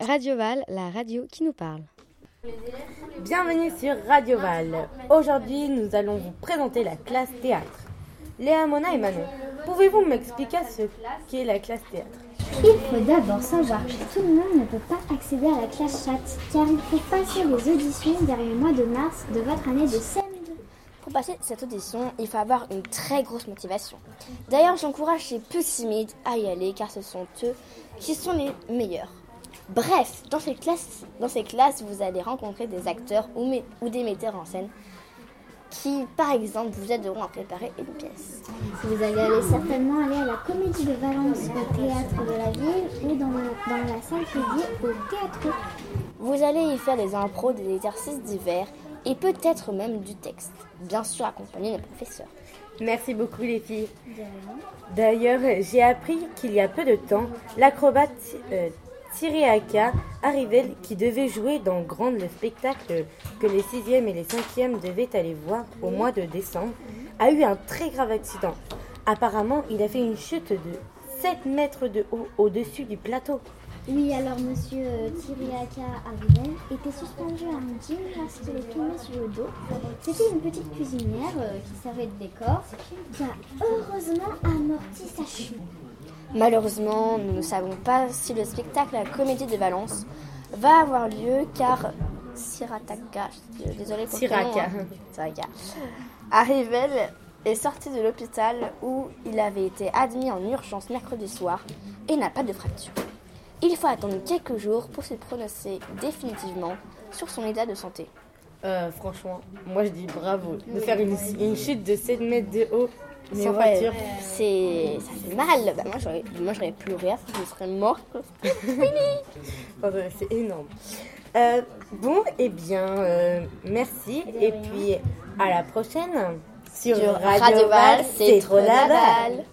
Radio Val, la radio qui nous parle. Bienvenue sur Radio Val. Aujourd'hui, nous allons vous présenter la classe théâtre. Léa, Mona et Manon, pouvez-vous m'expliquer ce qu'est la classe théâtre? Il faut d'abord savoir que tout le monde ne peut pas accéder à la classe chat, car il faut passer les auditions derrière le mois de mars de votre année de CM2. Pour passer cette audition, il faut avoir une très grosse motivation. D'ailleurs, j'encourage ces petits timides à y aller car ce sont eux qui sont les meilleurs. Bref, dans ces classes, dans ces classes vous allez rencontrer des acteurs ou, mé- ou des metteurs en scène qui, par exemple, vous aideront à préparer une pièce. Vous allez aller certainement aller à la Comédie de Valence au théâtre de la ville ou dans la, dans la salle dédiée au théâtre. Vous allez y faire des impros, des exercices divers et peut-être même du texte, bien sûr accompagné des professeurs. Merci beaucoup les filles. D'ailleurs, j'ai appris qu'il y a peu de temps, l'acrobate euh, Thierry Aka Arrivel, qui devait jouer dans Grande le spectacle que les 6e et les 5e devaient aller voir au mois de décembre, a eu un très grave accident. Apparemment, il a fait une chute de 7 mètres de haut au-dessus du plateau. Oui, alors monsieur euh, Tiriaka Arrivel était suspendu à un gym lorsqu'il est tombé sur le dos. C'était une petite cuisinière euh, qui servait de décor qui a heureusement amorti sa chute. Malheureusement, nous ne savons pas si le spectacle à la Comédie de Valence va avoir lieu car Sirataka, désolé pour le Siraka. prénom, hein. Siraka, Arrivel est sorti de l'hôpital où il avait été admis en urgence mercredi soir et n'a pas de fracture. Il faut attendre quelques jours pour se prononcer définitivement sur son état de santé. Euh, franchement, moi je dis bravo de faire une, une chute de 7 mètres de haut. Mais Sans ouais, fracture. c'est ça fait mal. Bah, moi j'aurais moi j'aurais pleuré, je serais morte. C'est énorme. Euh, bon, eh bien, euh, merci. Et puis, à la prochaine. Sur, Sur Radio Val, c'est trop la balle.